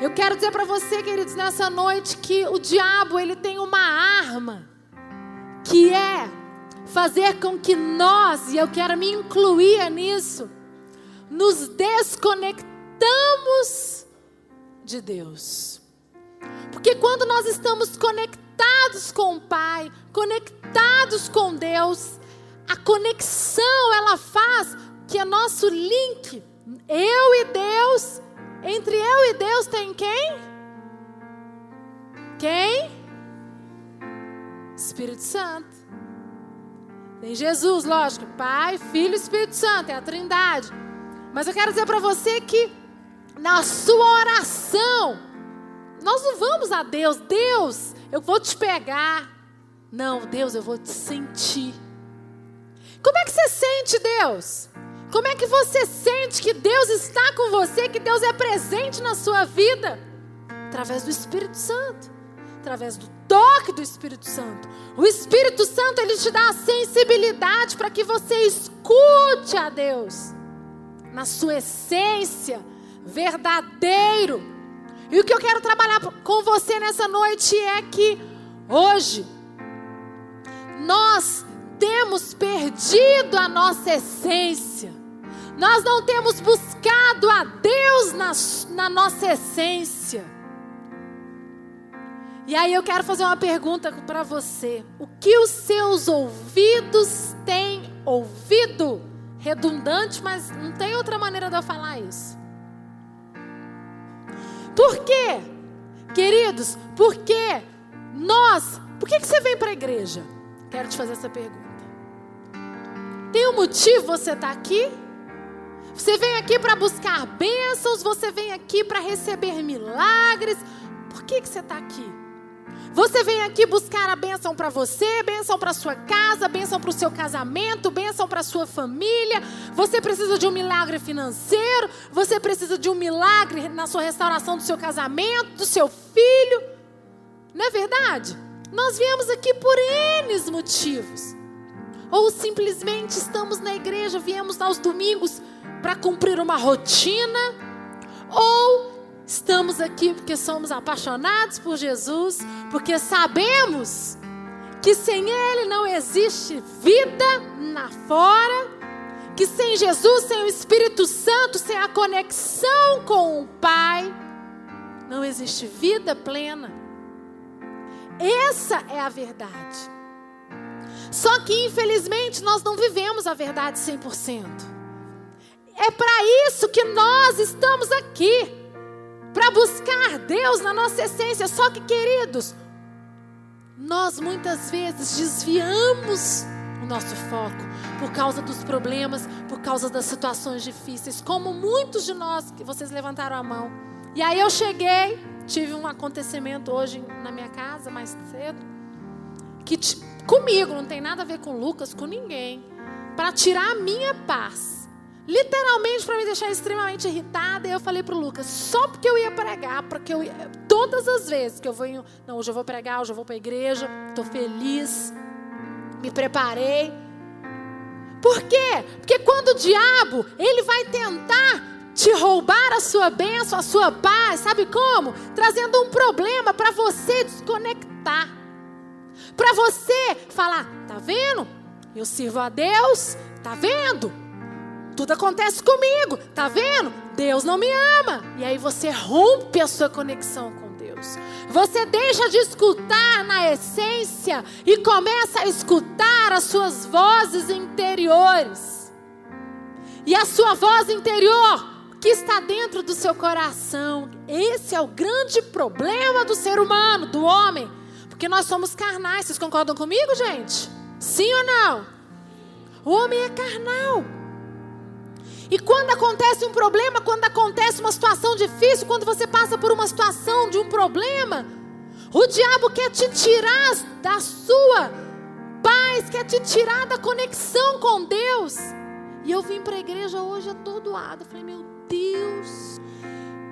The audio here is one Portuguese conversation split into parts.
Eu quero dizer para você, queridos, nessa noite que o diabo, ele tem uma arma que é fazer com que nós, e eu quero me incluir nisso, nos desconectamos de Deus. Porque quando nós estamos conectados com o Pai, conectados com Deus, a conexão ela faz que é nosso link, eu e Deus, entre eu e Deus tem quem? Quem? Espírito Santo. Tem Jesus, lógico, Pai, Filho e Espírito Santo, é a Trindade. Mas eu quero dizer para você que na sua oração, nós não vamos a Deus, Deus, eu vou te pegar. Não, Deus, eu vou te sentir. Como é que você sente Deus? Como é que você sente que Deus está com você, que Deus é presente na sua vida? Através do Espírito Santo, através do toque do Espírito Santo. O Espírito Santo ele te dá a sensibilidade para que você escute a Deus na sua essência, verdadeiro. E o que eu quero trabalhar com você nessa noite é que hoje nós temos perdido a nossa essência. Nós não temos buscado a Deus na, na nossa essência. E aí eu quero fazer uma pergunta para você. O que os seus ouvidos têm ouvido? Redundante, mas não tem outra maneira de eu falar isso. Por quê? Queridos, porque nós, por que, que você vem para a igreja? Quero te fazer essa pergunta. Tem um motivo você estar tá aqui? Você vem aqui para buscar bênçãos, você vem aqui para receber milagres. Por que, que você está aqui? Você vem aqui buscar a bênção para você, bênção para sua casa, bênção para o seu casamento, bênção para sua família. Você precisa de um milagre financeiro, você precisa de um milagre na sua restauração do seu casamento, do seu filho. Não é verdade? Nós viemos aqui por N motivos. Ou simplesmente estamos na igreja, viemos aos domingos para cumprir uma rotina, ou estamos aqui porque somos apaixonados por Jesus, porque sabemos que sem Ele não existe vida na fora, que sem Jesus, sem o Espírito Santo, sem a conexão com o Pai, não existe vida plena. Essa é a verdade. Só que infelizmente nós não vivemos a verdade 100%. É para isso que nós estamos aqui para buscar Deus na nossa essência. Só que, queridos, nós muitas vezes desviamos o nosso foco por causa dos problemas, por causa das situações difíceis, como muitos de nós que vocês levantaram a mão. E aí eu cheguei, tive um acontecimento hoje na minha casa mais cedo, que comigo não tem nada a ver com Lucas, com ninguém, para tirar a minha paz literalmente para me deixar extremamente irritada. E eu falei para o Lucas, só porque eu ia pregar, porque eu ia, todas as vezes que eu vou, não, hoje eu vou pregar, hoje eu vou para a igreja, estou feliz, me preparei. Por quê? Porque quando o diabo, ele vai tentar te roubar a sua bênção, a sua paz, sabe como? Trazendo um problema para você desconectar. Para você falar, tá vendo? Eu sirvo a Deus, tá vendo? Tudo acontece comigo, tá vendo? Deus não me ama. E aí você rompe a sua conexão com Deus. Você deixa de escutar na essência e começa a escutar as suas vozes interiores. E a sua voz interior que está dentro do seu coração. Esse é o grande problema do ser humano, do homem. Porque nós somos carnais. Vocês concordam comigo, gente? Sim ou não? O homem é carnal. E quando acontece um problema, quando acontece uma situação difícil, quando você passa por uma situação de um problema, o diabo quer te tirar da sua paz, quer te tirar da conexão com Deus. E eu vim para a igreja hoje atordoada. Falei, meu Deus.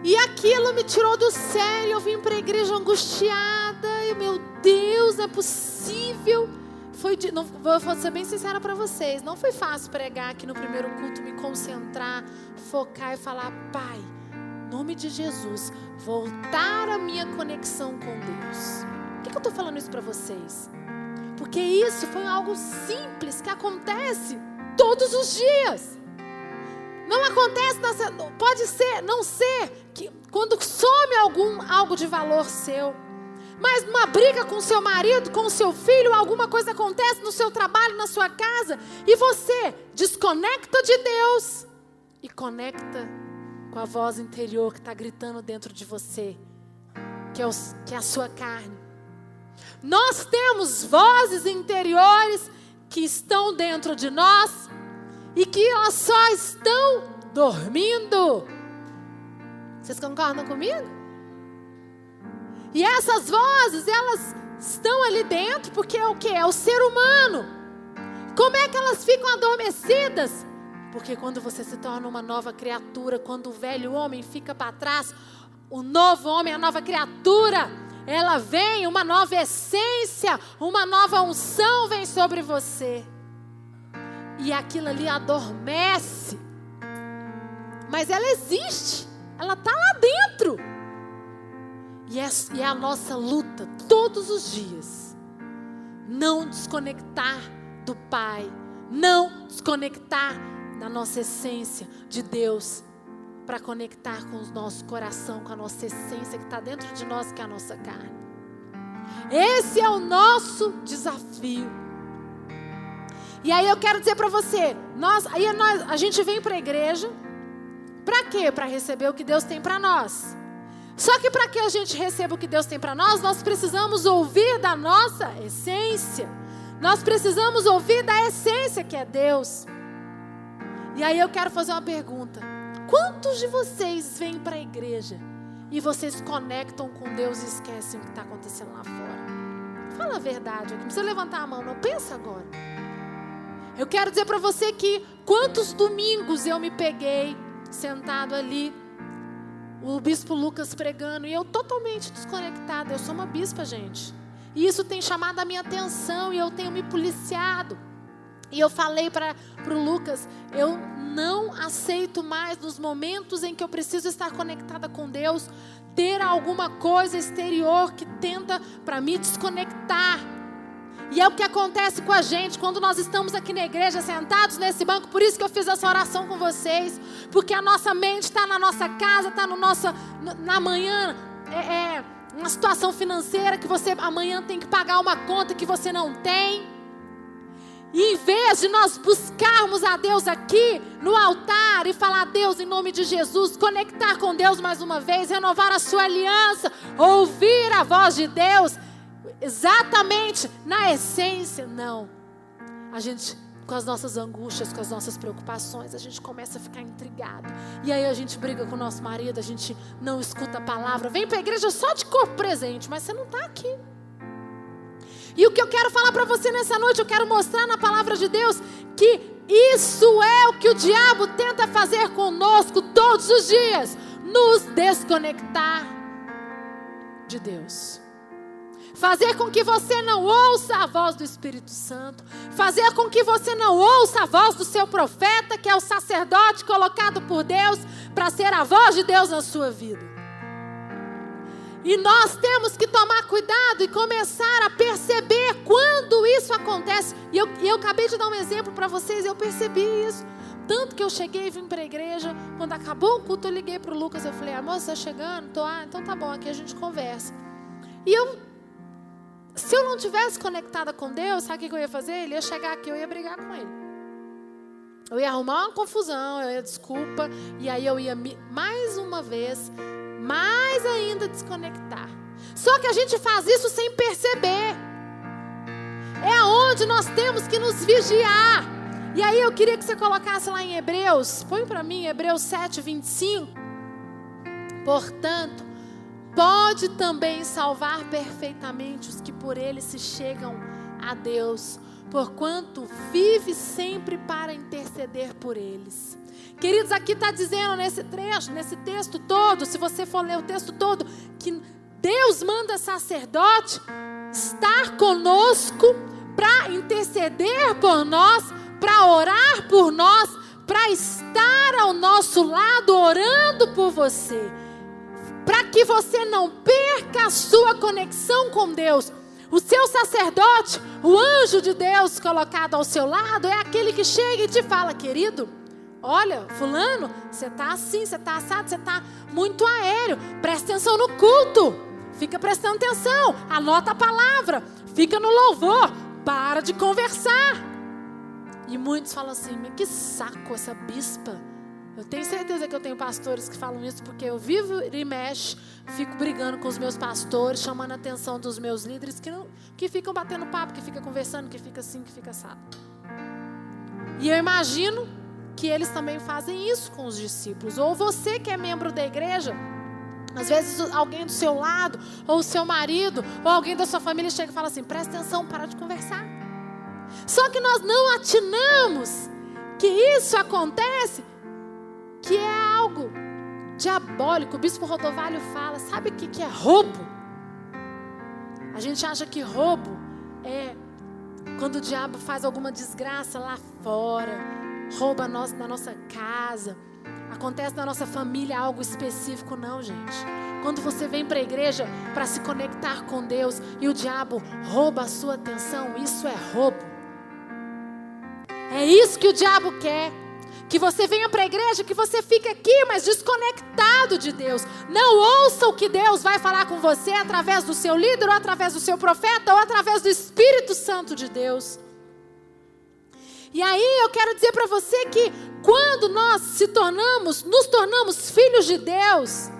E aquilo me tirou do sério. Eu vim para a igreja angustiada. E meu Deus, é possível foi não, vou ser bem sincera para vocês, não foi fácil pregar aqui no primeiro culto, me concentrar, focar e falar, Pai, nome de Jesus, voltar a minha conexão com Deus. Por que, que eu estou falando isso para vocês? Porque isso foi algo simples que acontece todos os dias. Não acontece, nessa, pode ser, não ser que quando some algum algo de valor seu. Mas numa briga com seu marido, com seu filho, alguma coisa acontece no seu trabalho, na sua casa, e você desconecta de Deus e conecta com a voz interior que está gritando dentro de você, que é, os, que é a sua carne. Nós temos vozes interiores que estão dentro de nós e que elas só estão dormindo. Vocês concordam comigo? E essas vozes, elas estão ali dentro porque é o que? É o ser humano. Como é que elas ficam adormecidas? Porque quando você se torna uma nova criatura, quando o velho homem fica para trás, o novo homem, a nova criatura, ela vem, uma nova essência, uma nova unção vem sobre você. E aquilo ali adormece. Mas ela existe, ela está lá dentro. E é, e é a nossa luta todos os dias. Não desconectar do Pai. Não desconectar da nossa essência de Deus. Para conectar com o nosso coração, com a nossa essência que está dentro de nós, que é a nossa carne. Esse é o nosso desafio. E aí eu quero dizer para você, nós, aí nós, a gente vem para a igreja, para quê? Para receber o que Deus tem para nós. Só que para que a gente receba o que Deus tem para nós, nós precisamos ouvir da nossa essência. Nós precisamos ouvir da essência que é Deus. E aí eu quero fazer uma pergunta: quantos de vocês vêm para a igreja e vocês conectam com Deus e esquecem o que está acontecendo lá fora? Fala a verdade, não precisa levantar a mão, não. Pensa agora. Eu quero dizer para você que quantos domingos eu me peguei sentado ali o bispo Lucas pregando e eu totalmente desconectada. Eu sou uma bispa, gente. E isso tem chamado a minha atenção e eu tenho me policiado. E eu falei para o Lucas: eu não aceito mais nos momentos em que eu preciso estar conectada com Deus, ter alguma coisa exterior que tenta para me desconectar. E é o que acontece com a gente quando nós estamos aqui na igreja, sentados nesse banco. Por isso que eu fiz essa oração com vocês. Porque a nossa mente está na nossa casa, está no nossa, na manhã. É, é uma situação financeira que você amanhã tem que pagar uma conta que você não tem. E em vez de nós buscarmos a Deus aqui no altar e falar, Deus, em nome de Jesus, conectar com Deus mais uma vez, renovar a sua aliança, ouvir a voz de Deus, exatamente na essência, não. A gente, com as nossas angústias, com as nossas preocupações, a gente começa a ficar intrigado. E aí a gente briga com o nosso marido, a gente não escuta a palavra. Vem para a igreja só de corpo presente, mas você não está aqui. E o que eu quero falar para você nessa noite, eu quero mostrar na palavra de Deus que isso é o que o diabo tenta fazer conosco todos os dias nos desconectar de Deus fazer com que você não ouça a voz do Espírito Santo, fazer com que você não ouça a voz do seu profeta, que é o sacerdote colocado por Deus para ser a voz de Deus na sua vida. E nós temos que tomar cuidado e começar a perceber quando isso acontece. E eu, eu acabei de dar um exemplo para vocês, eu percebi isso. Tanto que eu cheguei e vim para a igreja, quando acabou o culto, eu liguei para o Lucas, eu falei, amor, você está chegando? Tô, ah, então tá bom, aqui a gente conversa. E eu se eu não tivesse conectada com Deus, sabe o que eu ia fazer? Ele ia chegar aqui, eu ia brigar com ele. Eu ia arrumar uma confusão, eu ia desculpa, e aí eu ia mais uma vez, mais ainda desconectar. Só que a gente faz isso sem perceber. É aonde nós temos que nos vigiar. E aí eu queria que você colocasse lá em Hebreus, põe para mim Hebreus 7, 25. Portanto, pode também salvar perfeitamente os que por ele se chegam a Deus, porquanto vive sempre para interceder por eles. Queridos, aqui está dizendo nesse trecho, nesse texto todo, se você for ler o texto todo, que Deus manda sacerdote estar conosco para interceder por nós, para orar por nós, para estar ao nosso lado orando por você. Que você não perca a sua conexão com Deus. O seu sacerdote, o anjo de Deus colocado ao seu lado, é aquele que chega e te fala, querido, olha, fulano, você está assim, você está assado, você está muito aéreo. Presta atenção no culto. Fica prestando atenção. Anota a palavra. Fica no louvor. Para de conversar. E muitos falam assim, que saco essa bispa eu tenho certeza que eu tenho pastores que falam isso porque eu vivo e mexe, fico brigando com os meus pastores, chamando a atenção dos meus líderes que, não, que ficam batendo papo, que ficam conversando, que fica assim, que fica assado. E eu imagino que eles também fazem isso com os discípulos. Ou você que é membro da igreja, às vezes alguém do seu lado, ou o seu marido, ou alguém da sua família chega e fala assim: presta atenção, para de conversar. Só que nós não atinamos que isso acontece que é algo diabólico. O bispo Rodovalho fala: sabe o que é roubo? A gente acha que roubo é quando o diabo faz alguma desgraça lá fora, rouba nós na nossa casa, acontece na nossa família algo específico, não, gente. Quando você vem para a igreja para se conectar com Deus e o diabo rouba a sua atenção, isso é roubo. É isso que o diabo quer. Que você venha para a igreja, que você fique aqui, mas desconectado de Deus. Não ouça o que Deus vai falar com você através do seu líder, ou através do seu profeta, ou através do Espírito Santo de Deus. E aí eu quero dizer para você que quando nós se tornamos, nos tornamos filhos de Deus,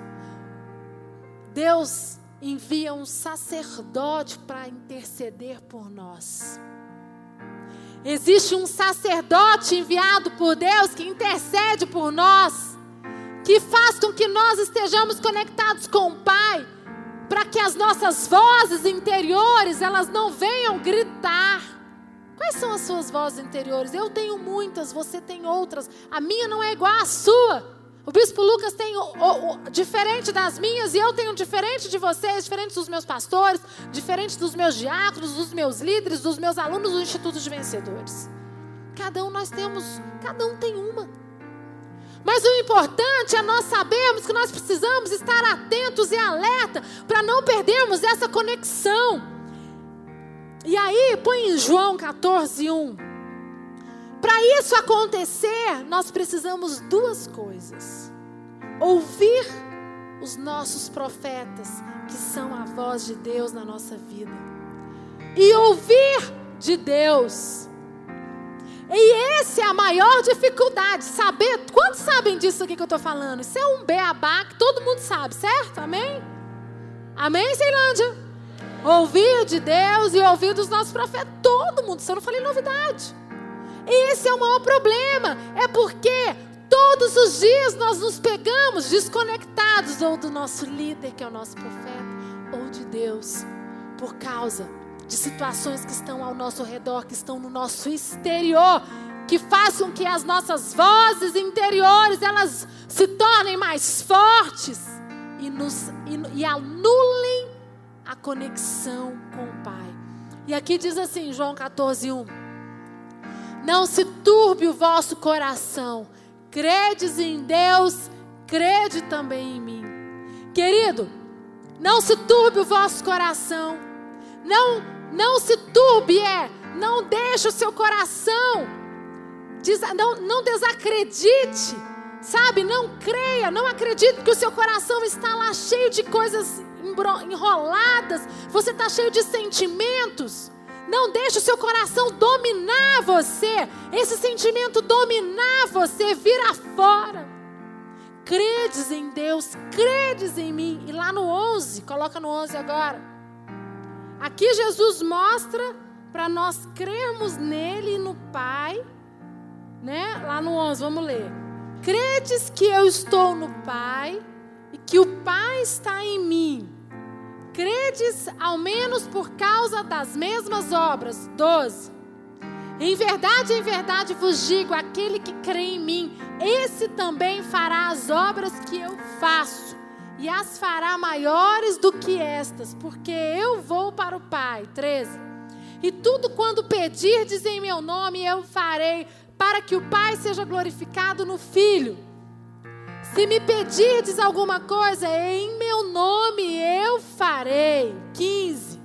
Deus envia um sacerdote para interceder por nós. Existe um sacerdote enviado por Deus que intercede por nós, que faz com que nós estejamos conectados com o Pai, para que as nossas vozes interiores elas não venham gritar. Quais são as suas vozes interiores? Eu tenho muitas, você tem outras. A minha não é igual à sua. O bispo Lucas tem o, o, o, diferente das minhas e eu tenho diferente de vocês, diferente dos meus pastores, diferente dos meus diáconos, dos meus líderes, dos meus alunos do Instituto de Vencedores. Cada um nós temos, cada um tem uma. Mas o importante é nós sabermos que nós precisamos estar atentos e alerta para não perdermos essa conexão. E aí, põe em João 14, 1. Para isso acontecer, nós precisamos duas coisas: ouvir os nossos profetas, que são a voz de Deus na nossa vida, e ouvir de Deus. E essa é a maior dificuldade, saber. Quantos sabem disso aqui que eu estou falando? Isso é um beabá que todo mundo sabe, certo? Amém? Amém, Ceilândia? Ouvir de Deus e ouvir dos nossos profetas. Todo mundo, isso eu não falei novidade. Esse é o maior problema. É porque todos os dias nós nos pegamos desconectados ou do nosso líder, que é o nosso profeta, ou de Deus, por causa de situações que estão ao nosso redor, que estão no nosso exterior, que façam que as nossas vozes interiores elas se tornem mais fortes e, nos, e, e anulem a conexão com o Pai. E aqui diz assim, João 14, 1. Não se turbe o vosso coração. Credes em Deus, crede também em mim. Querido, não se turbe o vosso coração. Não, não se turbe, é. Não deixe o seu coração. Não, não desacredite. Sabe? Não creia, não acredite que o seu coração está lá cheio de coisas enroladas. Você está cheio de sentimentos. Não deixe o seu coração dominar você. Esse sentimento dominar você, vira fora. Credes em Deus, credes em mim. E lá no 11, coloca no 11 agora. Aqui Jesus mostra para nós crermos nele e no Pai, né? Lá no 11, vamos ler. Credes que eu estou no Pai e que o Pai está em mim. Credes ao menos por causa das mesmas obras. 12. Em verdade, em verdade vos digo: aquele que crê em mim, esse também fará as obras que eu faço, e as fará maiores do que estas, porque eu vou para o Pai. 13. E tudo quando pedirdes em meu nome, eu farei, para que o Pai seja glorificado no Filho. Se me pedirdes alguma coisa, em meu nome eu farei. 15.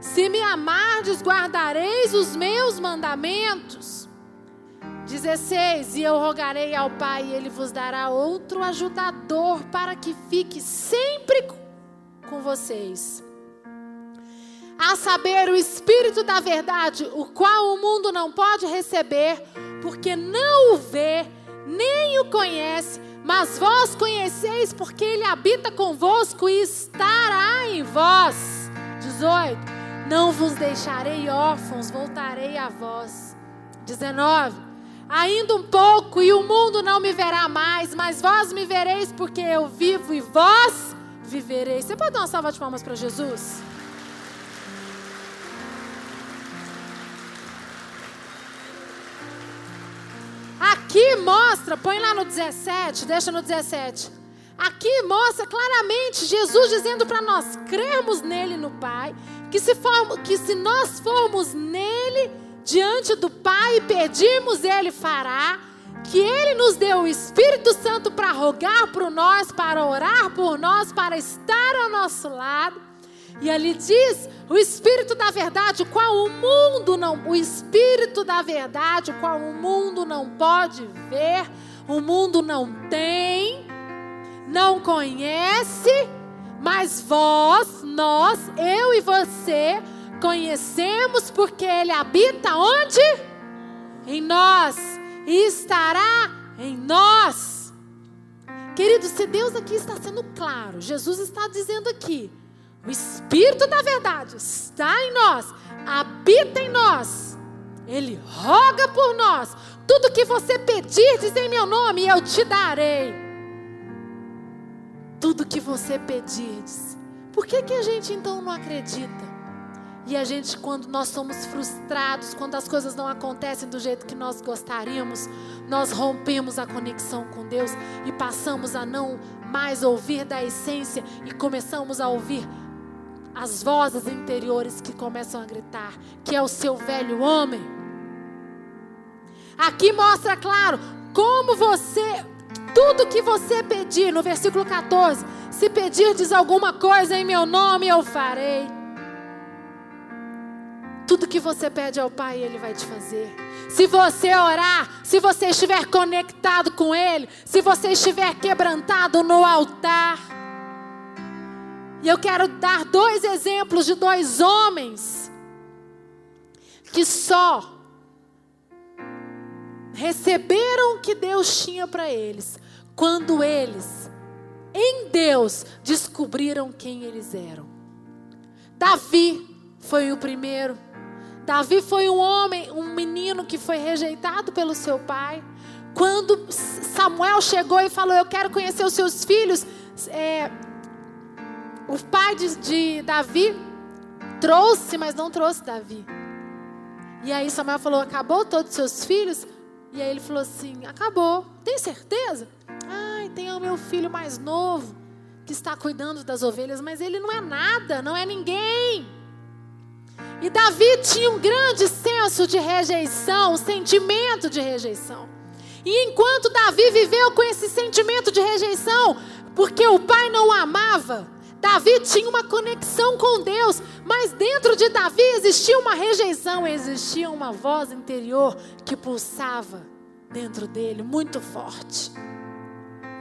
Se me amardes, guardareis os meus mandamentos. 16. E eu rogarei ao Pai, e ele vos dará outro ajudador para que fique sempre com vocês. A saber, o Espírito da Verdade, o qual o mundo não pode receber, porque não o vê, nem o conhece, mas vós conheceis, porque ele habita convosco e estará em vós. 18. Não vos deixarei órfãos, voltarei a vós. 19. Ainda um pouco e o mundo não me verá mais, mas vós me vereis porque eu vivo e vós vivereis. Você pode dar uma salva de palmas para Jesus? Mostra, põe lá no 17, deixa no 17. Aqui mostra claramente Jesus dizendo para nós crermos nele no Pai, que se, for, que se nós formos nele, diante do Pai e pedirmos, Ele fará. Que Ele nos deu o Espírito Santo para rogar por nós, para orar por nós, para estar ao nosso lado. E ali diz o Espírito da verdade, o qual o mundo não, o Espírito da verdade, qual o mundo não pode ver, o mundo não tem, não conhece, mas vós, nós, eu e você, conhecemos porque Ele habita onde? Em nós. E estará em nós. Querido, se Deus aqui está sendo claro, Jesus está dizendo aqui: o Espírito da verdade está em nós, habita em nós. Ele roga por nós. Tudo que você pedir, diz em meu nome, eu te darei. Tudo que você pedir. Por que, que a gente então não acredita? E a gente, quando nós somos frustrados, quando as coisas não acontecem do jeito que nós gostaríamos, nós rompemos a conexão com Deus e passamos a não mais ouvir da essência e começamos a ouvir as vozes interiores que começam a gritar, que é o seu velho homem. Aqui mostra claro como você, tudo que você pedir, no versículo 14, se pedirdes alguma coisa em meu nome, eu farei. Tudo que você pede ao Pai, Ele vai te fazer. Se você orar, se você estiver conectado com Ele, se você estiver quebrantado no altar. E eu quero dar dois exemplos de dois homens que só receberam o que Deus tinha para eles quando eles, em Deus, descobriram quem eles eram. Davi foi o primeiro. Davi foi um homem, um menino que foi rejeitado pelo seu pai. Quando Samuel chegou e falou: Eu quero conhecer os seus filhos, é, o pai de, de Davi trouxe, mas não trouxe Davi. E aí Samuel falou: Acabou todos os seus filhos? E aí ele falou assim: Acabou. Tem certeza? Ai, tem o meu filho mais novo que está cuidando das ovelhas, mas ele não é nada, não é ninguém. E Davi tinha um grande senso de rejeição, um sentimento de rejeição. E enquanto Davi viveu com esse sentimento de rejeição, porque o pai não o amava, Davi tinha uma conexão com Deus, mas dentro de Davi existia uma rejeição, existia uma voz interior que pulsava dentro dele, muito forte,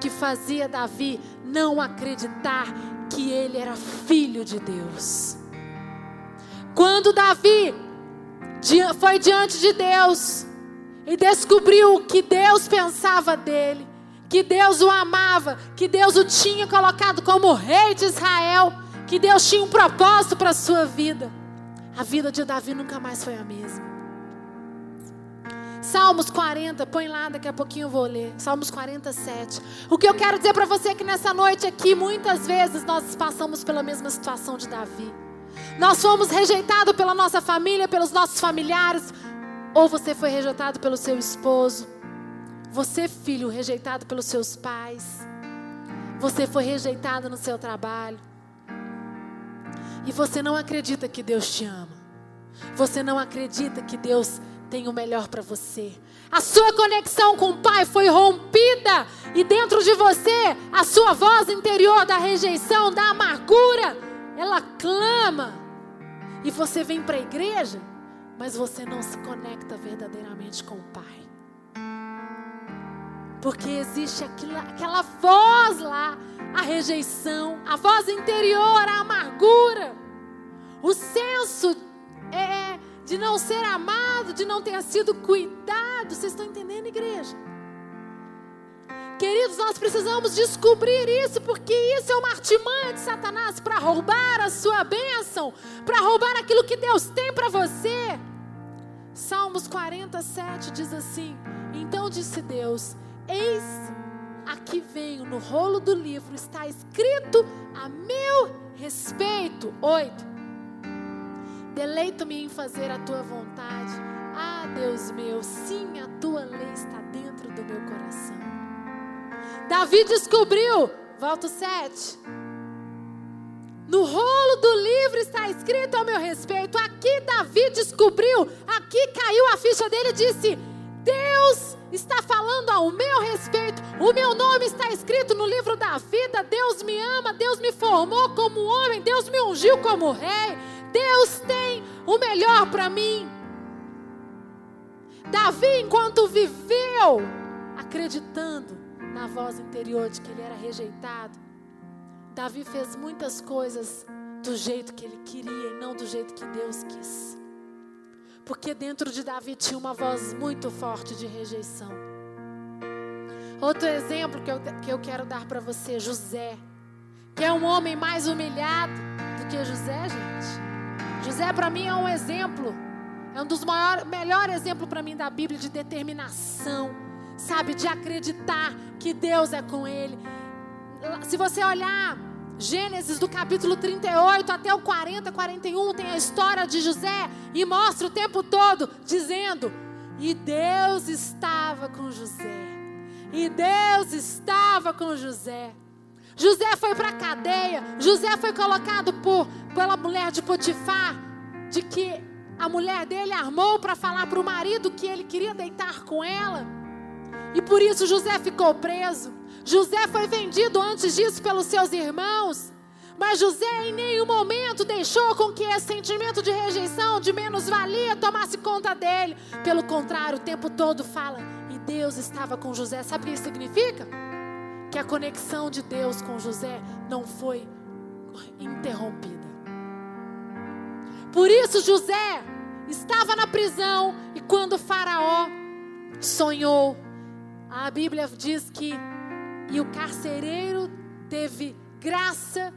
que fazia Davi não acreditar que ele era filho de Deus. Quando Davi foi diante de Deus e descobriu o que Deus pensava dele, que Deus o amava, que Deus o tinha colocado como rei de Israel, que Deus tinha um propósito para a sua vida, a vida de Davi nunca mais foi a mesma. Salmos 40, põe lá, daqui a pouquinho eu vou ler. Salmos 47. O que eu quero dizer para você é que nessa noite aqui, muitas vezes nós passamos pela mesma situação de Davi. Nós fomos rejeitados pela nossa família, pelos nossos familiares, ou você foi rejeitado pelo seu esposo. Você, filho, rejeitado pelos seus pais. Você foi rejeitado no seu trabalho. E você não acredita que Deus te ama. Você não acredita que Deus tem o melhor para você. A sua conexão com o Pai foi rompida e dentro de você, a sua voz interior da rejeição, da amargura, ela clama. E você vem para a igreja, mas você não se conecta verdadeiramente com o Pai. Porque existe aquela voz lá, a rejeição, a voz interior, a amargura, o senso é, de não ser amado, de não ter sido cuidado. Vocês estão entendendo, igreja? Queridos, nós precisamos descobrir isso, porque isso é uma artimanha de Satanás para roubar a sua bênção, para roubar aquilo que Deus tem para você. Salmos 47 diz assim: Então disse Deus: Eis aqui venho, no rolo do livro está escrito a meu respeito. Oito. Deleito-me em fazer a tua vontade. Ah, Deus meu, sim, a tua lei está dentro do meu coração. Davi descobriu, volta 7. No rolo do livro está escrito ao meu respeito. Aqui Davi descobriu, aqui caiu a ficha dele e disse: Deus está falando ao meu respeito. O meu nome está escrito no livro da vida. Deus me ama, Deus me formou como homem, Deus me ungiu como rei. Deus tem o melhor para mim. Davi, enquanto viveu acreditando na voz interior de que ele era rejeitado, Davi fez muitas coisas do jeito que ele queria e não do jeito que Deus quis. Porque dentro de Davi tinha uma voz muito forte de rejeição. Outro exemplo que eu, que eu quero dar para você, José, que é um homem mais humilhado do que José, gente. José para mim é um exemplo, é um dos maiores, melhor exemplo para mim da Bíblia de determinação, sabe, de acreditar que Deus é com ele. Se você olhar Gênesis do capítulo 38 até o 40, 41, tem a história de José e mostra o tempo todo dizendo: "E Deus estava com José". E Deus estava com José. José foi para a cadeia. José foi colocado por, pela mulher de Potifar, de que a mulher dele armou para falar para o marido que ele queria deitar com ela. E por isso José ficou preso. José foi vendido antes disso pelos seus irmãos. Mas José em nenhum momento deixou com que esse sentimento de rejeição, de menos-valia, tomasse conta dele. Pelo contrário, o tempo todo fala, e Deus estava com José. Sabe o que isso significa? que a conexão de Deus com José não foi interrompida. Por isso José estava na prisão e quando Faraó sonhou, a Bíblia diz que e o carcereiro teve graça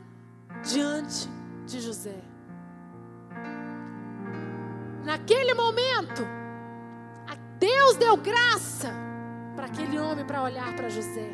diante de José. Naquele momento, Deus deu graça para aquele homem para olhar para José.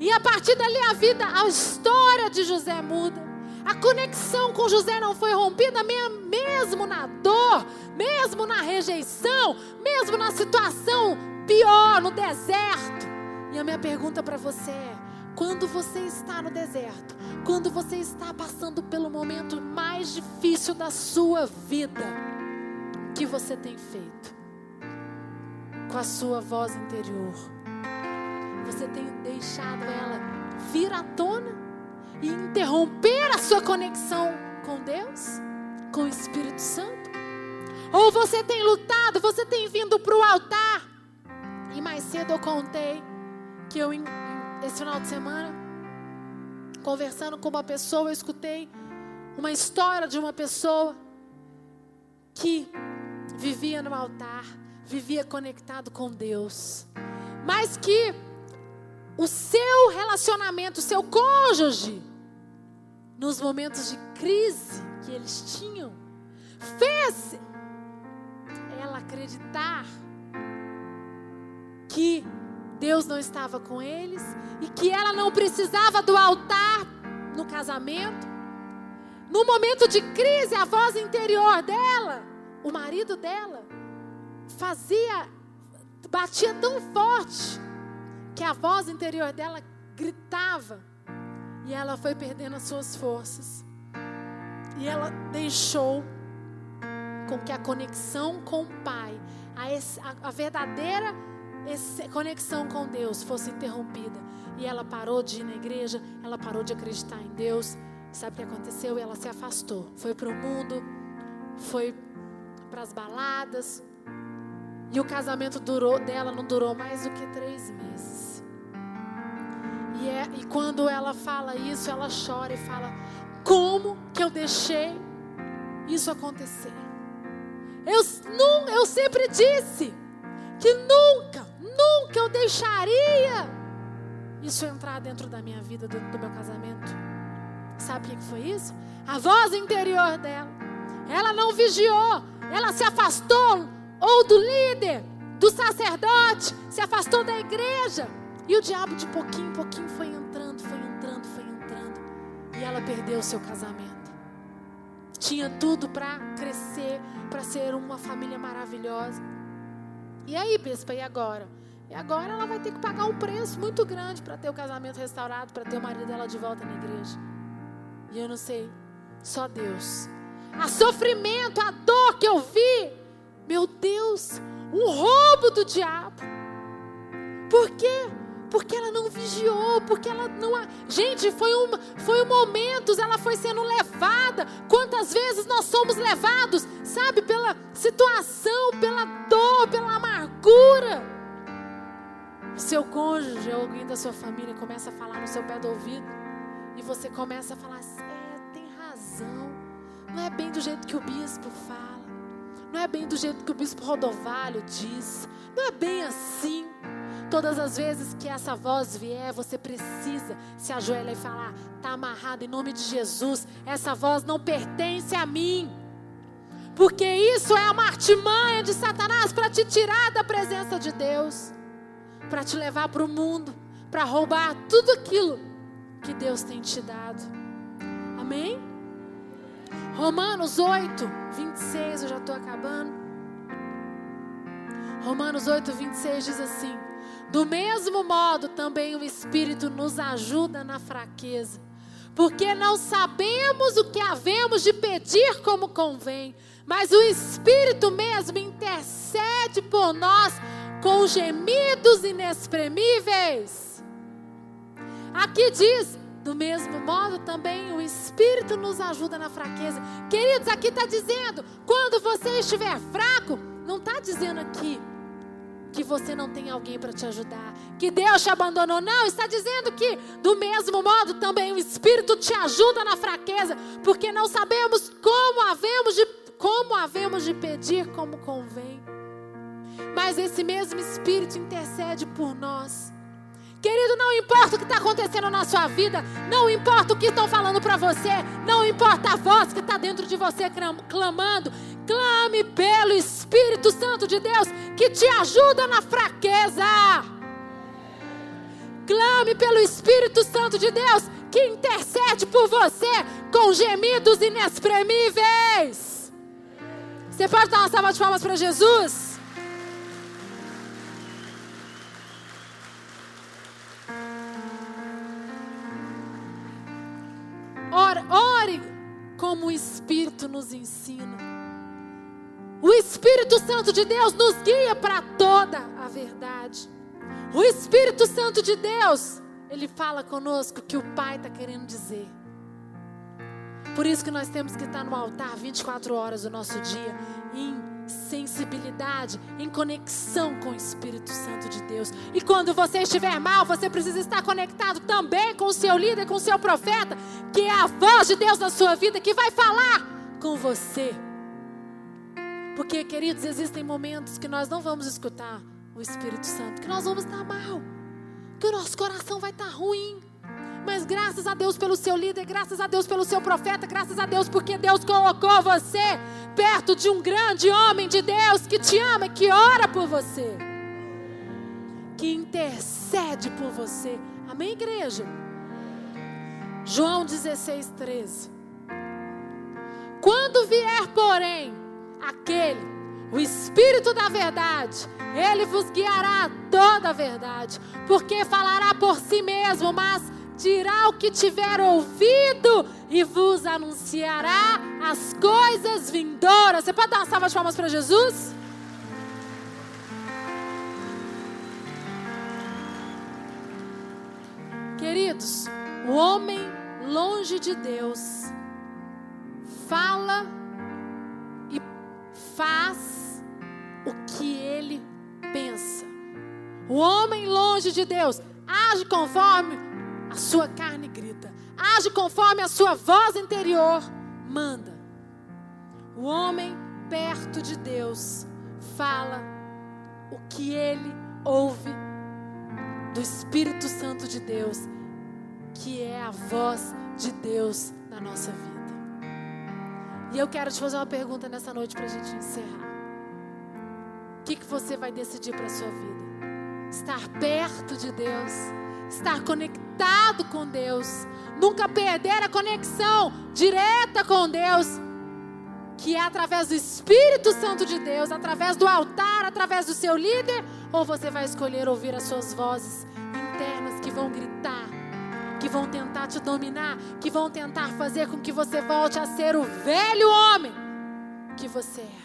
E a partir dali a vida, a história de José muda. A conexão com José não foi rompida, mesmo na dor, mesmo na rejeição, mesmo na situação pior, no deserto. E a minha pergunta para você é: quando você está no deserto, quando você está passando pelo momento mais difícil da sua vida, o que você tem feito com a sua voz interior? Você tem deixado ela vir à tona e interromper a sua conexão com Deus, com o Espírito Santo? Ou você tem lutado, você tem vindo para o altar? E mais cedo eu contei que eu, esse final de semana, conversando com uma pessoa, eu escutei uma história de uma pessoa que vivia no altar, vivia conectado com Deus, mas que o seu relacionamento, o seu cônjuge, nos momentos de crise que eles tinham, fez ela acreditar que Deus não estava com eles e que ela não precisava do altar no casamento. No momento de crise, a voz interior dela, o marido dela, fazia, batia tão forte que a voz interior dela gritava e ela foi perdendo as suas forças. E ela deixou com que a conexão com o Pai, a, a, verdadeira conexão com Deus fosse interrompida. E ela parou de ir na igreja, ela parou de acreditar em Deus. Sabe o que aconteceu? Ela se afastou. Foi para o mundo, foi para as baladas. E o casamento durou, dela não durou mais do que três meses. E, é, e quando ela fala isso, ela chora e fala: Como que eu deixei isso acontecer? Eu, não, eu sempre disse que nunca, nunca eu deixaria isso entrar dentro da minha vida, dentro do meu casamento. Sabe o que foi isso? A voz interior dela. Ela não vigiou, ela se afastou ou do líder, do sacerdote, se afastou da igreja. E o diabo de pouquinho em pouquinho foi entrando, foi entrando, foi entrando. E ela perdeu o seu casamento. Tinha tudo para crescer, para ser uma família maravilhosa. E aí, bispa, e agora? E agora ela vai ter que pagar um preço muito grande para ter o casamento restaurado, para ter o marido dela de volta na igreja. E eu não sei, só Deus. A sofrimento, a dor que eu vi, meu Deus, um roubo do diabo. Por quê? Porque ela não vigiou, porque ela não. Gente, foi um, foi um momento, ela foi sendo levada. Quantas vezes nós somos levados, sabe, pela situação, pela dor, pela amargura. Seu cônjuge ou alguém da sua família começa a falar no seu pé do ouvido e você começa a falar: é, tem razão. Não é bem do jeito que o bispo fala. Não é bem do jeito que o bispo Rodovalho diz. Não é bem assim. Todas as vezes que essa voz vier, você precisa se ajoelhar e falar: está amarrado em nome de Jesus. Essa voz não pertence a mim. Porque isso é uma artimanha de Satanás para te tirar da presença de Deus, para te levar para o mundo, para roubar tudo aquilo que Deus tem te dado. Amém? Romanos 8, 26, eu já estou acabando. Romanos 8, 26 diz assim: Do mesmo modo, também o Espírito nos ajuda na fraqueza, porque não sabemos o que havemos de pedir como convém mas o Espírito mesmo intercede por nós com gemidos inexprimíveis. Aqui diz, do mesmo modo também o Espírito nos ajuda na fraqueza. Queridos, aqui está dizendo, quando você estiver fraco, não está dizendo aqui que você não tem alguém para te ajudar, que Deus te abandonou. Não, está dizendo que, do mesmo modo, também o Espírito te ajuda na fraqueza, porque não sabemos como havemos de como havemos de pedir como convém. Mas esse mesmo Espírito intercede por nós. Querido, não importa o que está acontecendo na sua vida, não importa o que estão falando para você, não importa a voz que está dentro de você clamando, clame pelo Espírito Santo de Deus que te ajuda na fraqueza. Clame pelo Espírito Santo de Deus que intercede por você com gemidos inexprimíveis. Você pode dar uma salva de palmas para Jesus? Espírito nos ensina. O Espírito Santo de Deus nos guia para toda a verdade. O Espírito Santo de Deus, ele fala conosco o que o Pai está querendo dizer. Por isso que nós temos que estar no altar 24 horas do nosso dia, em sensibilidade, em conexão com o Espírito Santo de Deus. E quando você estiver mal, você precisa estar conectado também com o seu líder, com o seu profeta, que é a voz de Deus na sua vida que vai falar com você. Porque, queridos, existem momentos que nós não vamos escutar o Espírito Santo, que nós vamos estar mal, que o nosso coração vai estar ruim. Mas graças a Deus pelo seu líder, graças a Deus pelo seu profeta, graças a Deus porque Deus colocou você perto de um grande homem de Deus que te ama e que ora por você, que intercede por você. Amém, igreja? João 16, 13. Quando vier, porém, aquele, o Espírito da verdade, ele vos guiará a toda a verdade, porque falará por si mesmo, mas dirá o que tiver ouvido e vos anunciará as coisas vindouras. Você pode dar uma salva de palmas para Jesus? Queridos, o homem longe de Deus fala e faz o que ele pensa. O homem longe de Deus age conforme a sua carne grita, age conforme a sua voz interior manda. O homem perto de Deus fala o que ele ouve do Espírito Santo de Deus, que é a voz de Deus na nossa vida. E eu quero te fazer uma pergunta nessa noite para a gente encerrar. O que, que você vai decidir para a sua vida? Estar perto de Deus, estar conectado com Deus, nunca perder a conexão direta com Deus, que é através do Espírito Santo de Deus, através do altar, através do seu líder, ou você vai escolher ouvir as suas vozes internas que vão gritar que vão tentar te dominar, que vão tentar fazer com que você volte a ser o velho homem que você era.